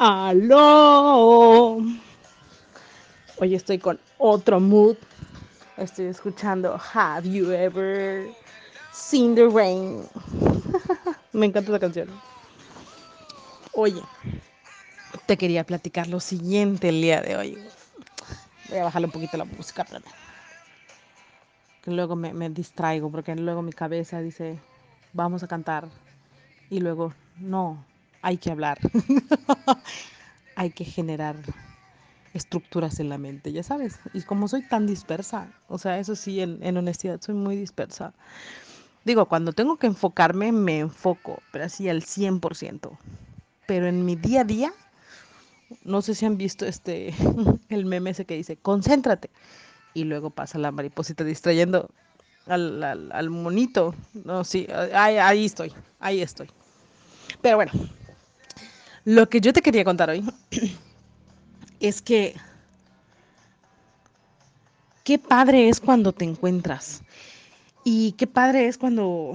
Aló. Hoy estoy con otro mood. Estoy escuchando Have You Ever Seen the Rain? Me encanta esa canción. Oye, te quería platicar lo siguiente el día de hoy. Voy a bajarle un poquito la música, para que luego me distraigo, porque luego mi cabeza dice, vamos a cantar. Y luego, no, hay que hablar. hay que generar estructuras en la mente, ya sabes. Y como soy tan dispersa, o sea, eso sí, en, honestidad, soy muy dispersa. Digo, cuando tengo que enfocarme, me enfoco, pero así al 100%. Pero en mi día a día, no sé si han visto este, el meme ese que dice, concéntrate. Y luego pasa la mariposita distrayendo al, al, al monito. No, sí, ahí estoy, ahí estoy. Pero bueno, lo que yo te quería contar hoy es que qué padre es cuando te encuentras y qué padre es cuando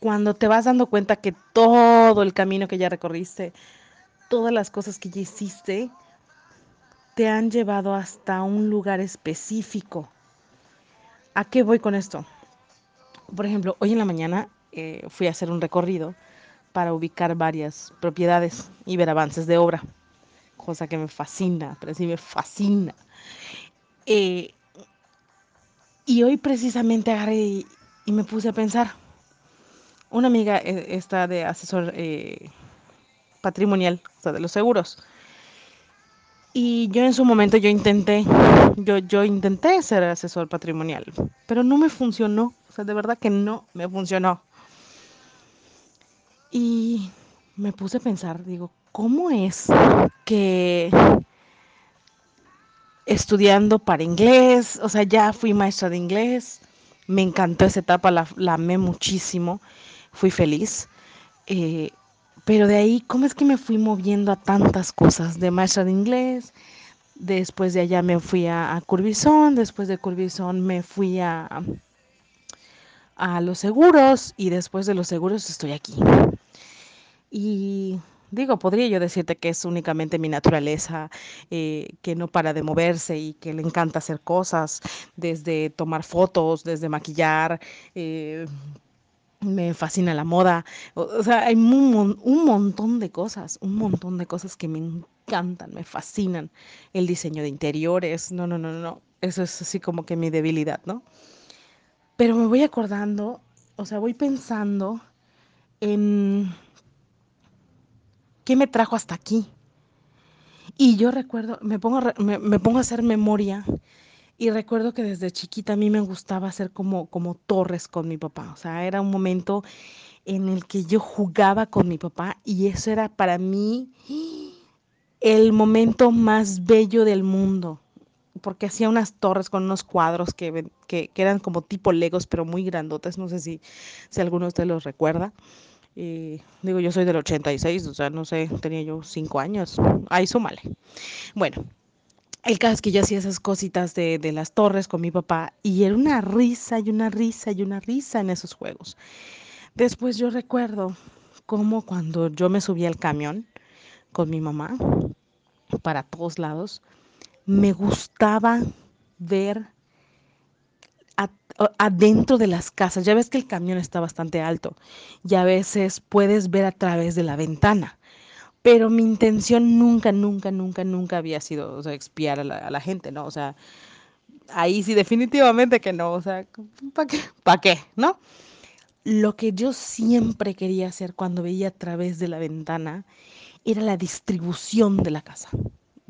cuando te vas dando cuenta que todo el camino que ya recorriste, todas las cosas que ya hiciste, te han llevado hasta un lugar específico. ¿A qué voy con esto? Por ejemplo, hoy en la mañana eh, fui a hacer un recorrido para ubicar varias propiedades y ver avances de obra, cosa que me fascina, pero sí me fascina. Eh, y hoy precisamente agarré y, me puse a pensar. Una amiga eh, está de asesor eh, patrimonial, o sea, de los seguros. Y yo en su momento yo intenté, yo, yo intenté ser asesor patrimonial, pero no me funcionó. O sea, de verdad que no me funcionó. Y me puse a pensar, digo, ¿cómo es que estudiando para inglés, o sea, ya fui maestra de inglés, me encantó esa etapa, la, la amé muchísimo, fui feliz, eh, pero de ahí, ¿cómo es que me fui moviendo a tantas cosas? De maestra de inglés, después de allá me fui a, a Curbizón, después de Curbizón me fui a, a los seguros y después de los seguros estoy aquí. Y digo, podría yo decirte que es únicamente mi naturaleza, eh, que no para de moverse y que le encanta hacer cosas, desde tomar fotos, desde maquillar. Eh, me fascina la moda, o, sea, hay un, un, montón de cosas, un montón de cosas que me encantan, me fascinan. El diseño de interiores, no, no, no, no, eso es así como que mi debilidad, ¿no? Pero me voy acordando, o sea, voy pensando en qué me trajo hasta aquí. Y yo recuerdo, me pongo, a hacer memoria y recuerdo que desde chiquita a mí me gustaba hacer como, como torres con mi papá. O sea, era un momento en el que yo jugaba con mi papá y eso era para mí el momento más bello del mundo porque hacía unas torres con unos cuadros que, que, que, eran como tipo legos, pero muy grandotes. No sé si, si alguno de ustedes los recuerda. Eh, digo, yo soy del 86, o sea, no sé, tenía yo 5 años. Ahí súmale. Bueno, el caso es que yo hacía esas cositas de, de las torres con mi papá y era una risa y una risa y una risa en esos juegos. Después yo recuerdo cómo cuando yo me subía al camión con mi mamá para todos lados, me gustaba ver adentro de las casas. Ya ves que el camión está bastante alto y a veces puedes ver a través de la ventana. Pero mi intención nunca, nunca, nunca, nunca había sido expiar a la, a la, gente, ¿no? O sea, ahí sí definitivamente que no. O sea, ¿para qué? ¿Para qué? ¿No? Lo que yo siempre quería hacer cuando veía a través de la ventana era la distribución de la casa.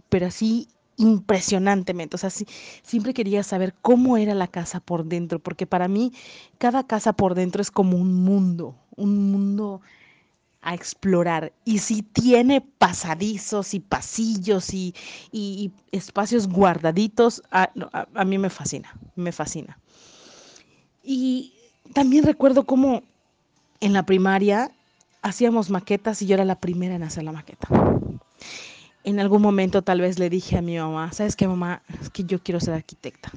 Pero así impresionantemente. O sea, siempre quería saber cómo era la casa por dentro, porque para mí cada casa por dentro es como un mundo, un mundo a explorar. Y si tiene pasadizos y pasillos y, espacios guardaditos, a, a, a, mí me fascina, me fascina. Y también recuerdo cómo en la primaria hacíamos maquetas y yo era la primera en hacer la maqueta en algún momento tal vez le dije a mi mamá, ¿sabes qué mamá? Es que yo quiero ser arquitecta.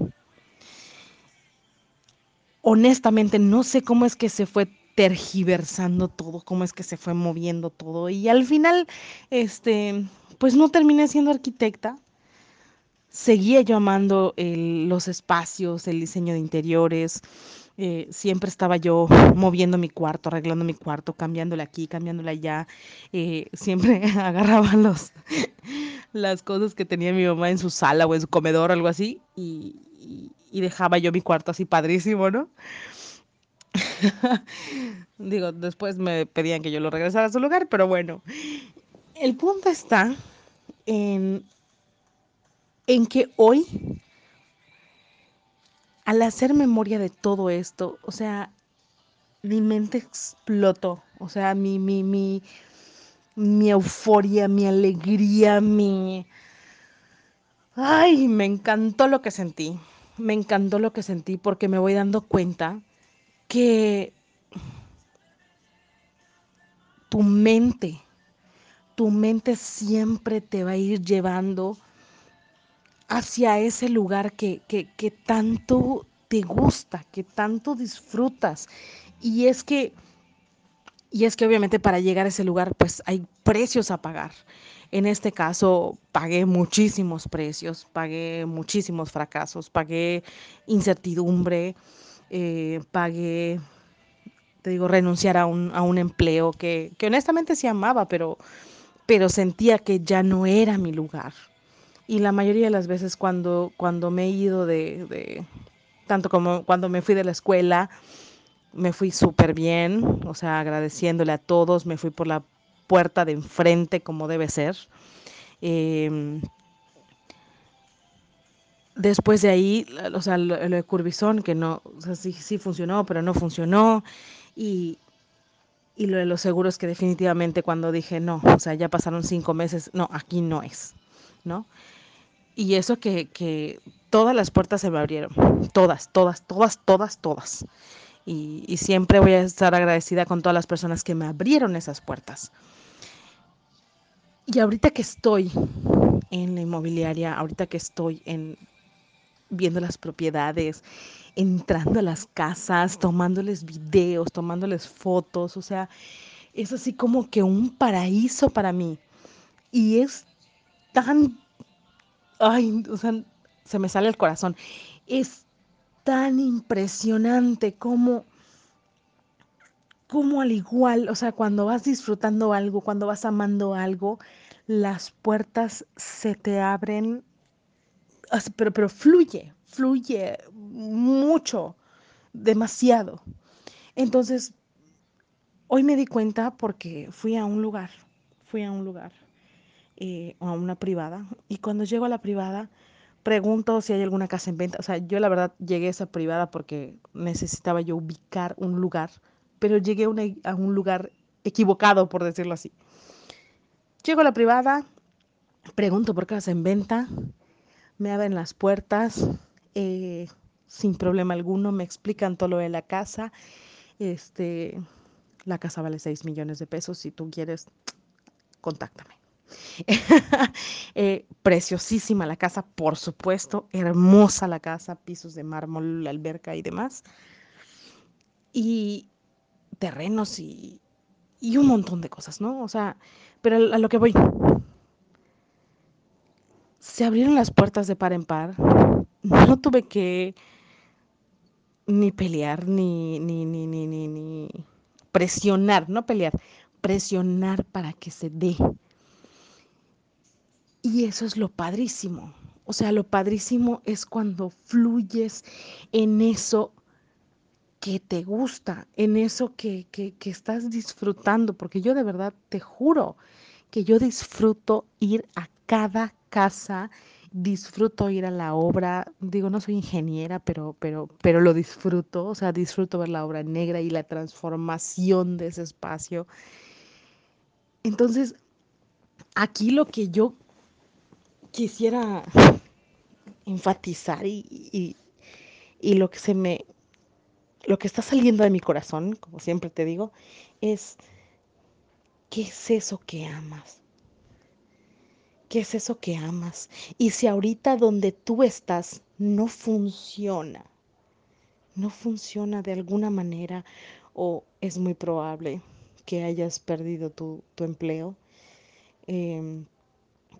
Honestamente no sé cómo es que se fue tergiversando todo, cómo es que se fue moviendo todo. Y al final, este, pues no terminé siendo arquitecta. Seguía yo amando los espacios, el diseño de interiores. Eh, siempre estaba yo moviendo mi cuarto, arreglando mi cuarto, cambiándole aquí, cambiándole allá. Eh, siempre agarraba los, las cosas que tenía mi mamá en su sala o en su comedor, algo así, y, y, y dejaba yo mi cuarto así padrísimo, ¿no? Digo, después me pedían que yo lo regresara a su lugar, pero bueno, el punto está en, en que hoy, al hacer memoria de todo esto, o sea, mi mente explotó, o sea, mi, mi, mi, mi euforia, mi alegría, mi... Ay, me encantó lo que sentí, me encantó lo que sentí porque me voy dando cuenta que tu mente, tu mente siempre te va a ir llevando hacia ese lugar que, que, que tanto te gusta, que tanto disfrutas. Y es que, y es que obviamente para llegar a ese lugar, pues hay precios a pagar. En este caso, pagué muchísimos precios, pagué muchísimos fracasos, pagué incertidumbre, eh, pagué, te digo, renunciar a un, a un empleo que, que, honestamente sí amaba, pero, pero sentía que ya no era mi lugar. Y la mayoría de las veces cuando, cuando me he ido de, tanto como cuando me fui de la escuela, me fui súper bien, o sea, agradeciéndole a todos, me fui por la puerta de enfrente como debe ser. Eh, después de ahí, o sea, lo, lo de Curbizón, que no, o sea, sí, sí funcionó, pero no funcionó. Y, y lo de los seguros, que definitivamente cuando dije, no, o sea, ya pasaron cinco meses, no, aquí no es, ¿no? Y eso que, que todas las puertas se me abrieron, todas, todas, todas, todas, todas. Y, y, siempre voy a estar agradecida con todas las personas que me abrieron esas puertas. Y ahorita que estoy en la inmobiliaria, ahorita que estoy en viendo las propiedades, entrando a las casas, tomándoles videos, tomándoles fotos, o sea, es así como que un paraíso para mí. Y es tan, ay, o sea, se me sale el corazón, es tan impresionante como, como al igual, o sea, cuando vas disfrutando algo, cuando vas amando algo, las puertas se te abren pero, pero fluye, fluye mucho, demasiado. Entonces, hoy me di cuenta porque fui a un lugar, fui a un lugar, eh, a una privada, y cuando llego a la privada, pregunto si hay alguna casa en venta. O sea, yo la verdad llegué a esa privada porque necesitaba yo ubicar un lugar, pero llegué a, un lugar equivocado, por decirlo así. Llego a la privada, pregunto por casa en venta, me abren las puertas eh, sin problema alguno, me explican todo lo de la casa. Este, la casa vale 6 millones de pesos, si tú quieres, contáctame. eh, preciosísima la casa, por supuesto, hermosa la casa, pisos de mármol, alberca y demás. Y terrenos y, y un montón de cosas, ¿no? O sea, pero a lo que voy, se abrieron las puertas de par en par. No tuve que ni pelear, ni, ni, ni, ni, ni, ni presionar, no pelear, presionar para que se dé. Y eso es lo padrísimo. O sea, lo padrísimo es cuando fluyes en eso que te gusta, en eso que, que, estás disfrutando, porque yo de verdad te juro que yo disfruto ir a cada casa, disfruto ir a la obra, digo, no soy ingeniera, pero, pero, pero lo disfruto, o sea, disfruto ver la obra negra y la transformación de ese espacio. Entonces, aquí lo que yo quisiera enfatizar y, y, y lo que se me, lo que está saliendo de mi corazón, como siempre te digo, es, ¿qué es eso que amas? ¿Qué es eso que amas? Y si ahorita donde tú estás no funciona, no funciona de alguna manera, o es muy probable que hayas perdido tu, tu empleo, eh,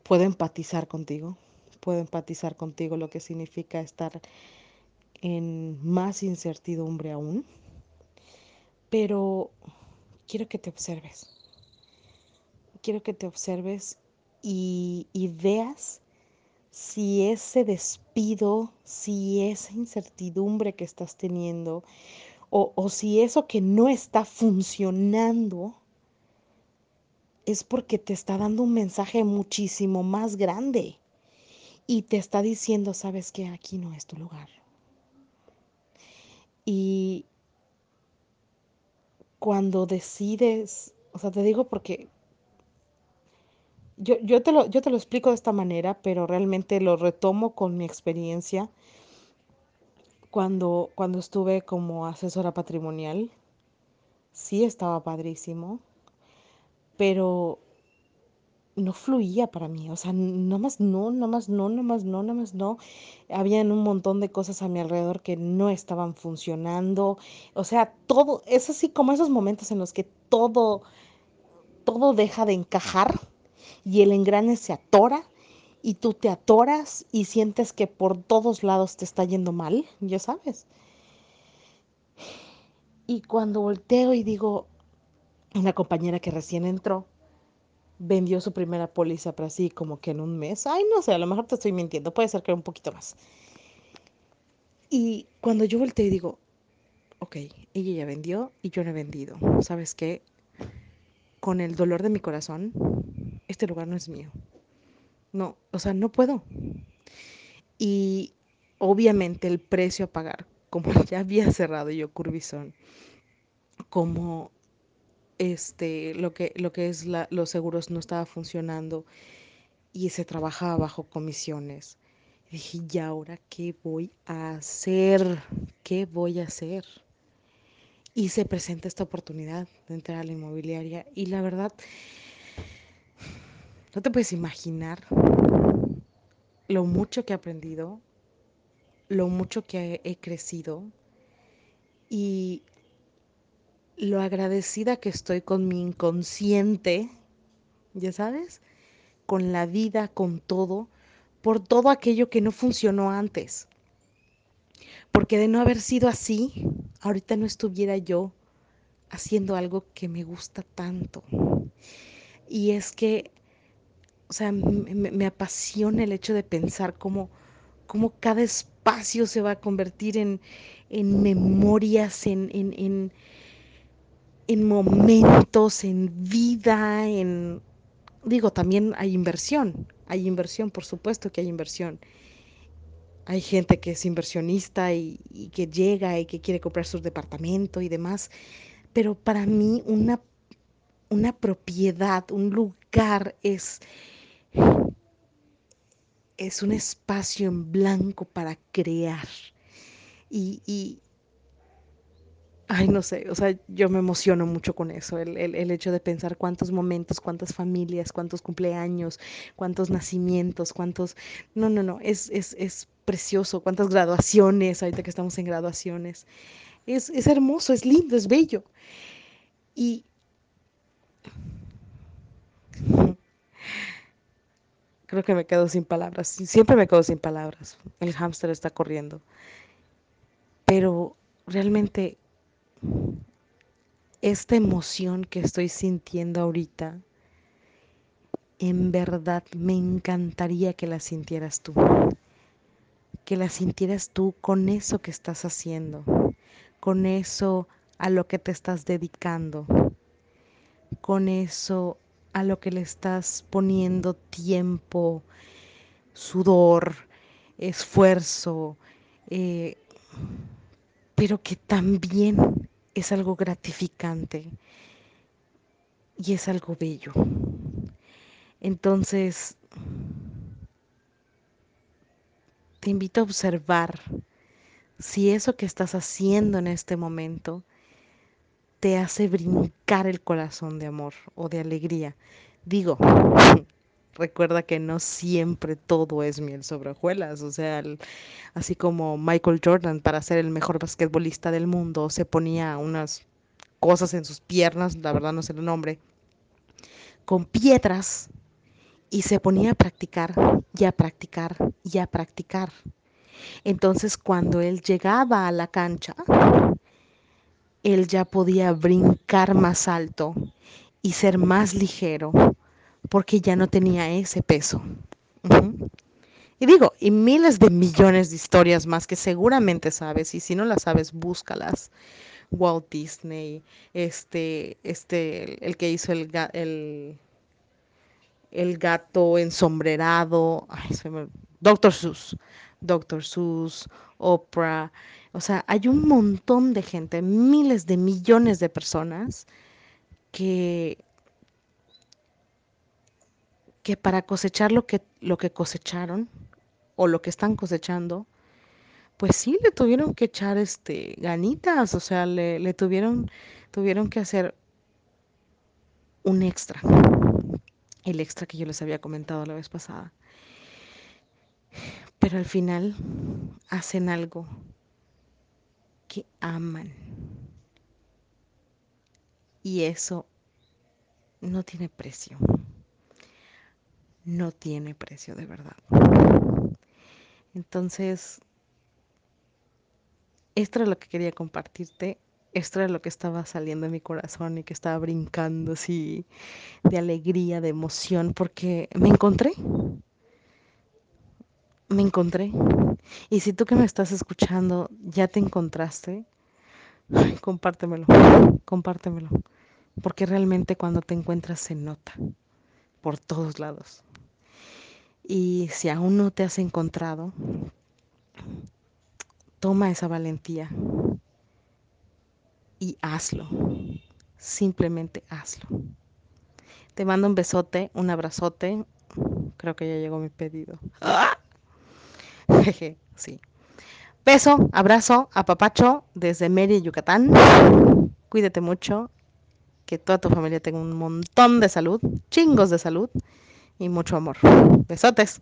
puedo empatizar contigo, puedo empatizar contigo lo que significa estar en más incertidumbre aún, pero quiero que te observes, quiero que te observes y, veas si ese despido, si esa incertidumbre que estás teniendo, o, o, si eso que no está funcionando es porque te está dando un mensaje muchísimo más grande y te está diciendo, sabes que aquí no es tu lugar. Y cuando decides, o sea, te digo porque yo, yo, te lo, yo te lo explico de esta manera, pero realmente lo retomo con mi experiencia cuando, cuando estuve como asesora patrimonial. Sí estaba padrísimo, pero no fluía para mí, o sea, no más no, no más no, no más no, no más no. Habían un montón de cosas a mi alrededor que no estaban funcionando. O sea, todo, es así como esos momentos en los que todo, todo deja de encajar y el engrane se atora y tú te atoras y sientes que por todos lados te está yendo mal, ya sabes. Y cuando volteo y digo, una compañera que recién entró, vendió su primera póliza para así como que en un mes. Ay, no sé, a lo mejor te estoy mintiendo, puede ser que un poquito más. Y cuando yo volteé digo, ok, ella ya vendió y yo no he vendido. ¿Sabes qué? Con el dolor de mi corazón, este lugar no es mío. No, o sea, no puedo. Y obviamente el precio a pagar, como ya había cerrado yo Curbison, como este, lo que, lo que es los seguros no estaba funcionando y se trabajaba bajo comisiones. Y dije, ¿y ahora qué voy a hacer? ¿Qué voy a hacer? Y se presenta esta oportunidad de entrar a la inmobiliaria y la verdad, no te puedes imaginar lo mucho que he aprendido, lo mucho que he crecido y lo agradecida que estoy con mi inconsciente, ya sabes, con la vida, con todo, por todo aquello que no funcionó antes. Porque de no haber sido así, ahorita no estuviera yo haciendo algo que me gusta tanto. Y es que, o sea, me, apasiona el hecho de pensar cómo, cómo, cada espacio se va a convertir en, en memorias, en, en en momentos, en vida, en... Digo, también hay inversión, hay inversión, por supuesto que hay inversión. Hay gente que es inversionista y, y que llega y que quiere comprar su departamento y demás, pero para mí una, una propiedad, un lugar es, es un espacio en blanco para crear. Y, y, Ay, no sé, o sea, yo me emociono mucho con eso, el, el, el, hecho de pensar cuántos momentos, cuántas familias, cuántos cumpleaños, cuántos nacimientos, cuántos... No, no, no, es, es, es precioso, cuántas graduaciones, ahorita que estamos en graduaciones. Es, es hermoso, es lindo, es bello. Y... Creo que me quedo sin palabras, siempre me quedo sin palabras. El hámster está corriendo. Pero realmente esta emoción que estoy sintiendo ahorita, en verdad me encantaría que la sintieras tú. Que la sintieras tú con eso que estás haciendo, con eso a lo que te estás dedicando, con eso a lo que le estás poniendo tiempo, sudor, esfuerzo, eh, pero que también es algo gratificante y es algo bello. Entonces, te invito a observar si eso que estás haciendo en este momento te hace brincar el corazón de amor o de alegría. Digo, recuerda que no siempre todo es miel sobre hojuelas, o sea, así como Michael Jordan para ser el mejor basquetbolista del mundo se ponía unas cosas en sus piernas, la verdad no sé el nombre, con piedras y se ponía a practicar y a practicar y a practicar. Entonces cuando él llegaba a la cancha, él ya podía brincar más alto y ser más ligero porque ya no tenía ese peso. Y digo, y miles de millones de historias más que seguramente sabes, y si no las sabes, búscalas. Walt Disney, este, este, el, que hizo el, el, el gato ensombrerado, ay, Dr. Seuss, Dr. Seuss, Oprah, o sea, hay un montón de gente, miles de millones de personas que que para cosechar lo que, lo que cosecharon o lo que están cosechando, pues sí le tuvieron que echar este ganitas, o sea, le, le tuvieron, tuvieron que hacer un extra. El extra que yo les había comentado la vez pasada. Pero al final hacen algo que aman. Y eso no tiene precio no tiene precio de verdad. Entonces, esto era lo que quería compartirte, esto era lo que estaba saliendo de mi corazón y que estaba brincando así de alegría, de emoción, porque me encontré. Me encontré. Y si tú que me estás escuchando ya te encontraste, compártemelo, compártemelo. Porque realmente cuando te encuentras se nota por todos lados. Y si aún no te has encontrado, toma esa valentía y hazlo. Simplemente hazlo. Te mando un besote, un abrazote. Creo que ya llegó mi pedido. sí. Beso, abrazo, apapacho desde Mérida, Yucatán. Cuídate mucho. Que toda tu familia tenga un montón de salud, chingos de salud y mucho amor. Besotes.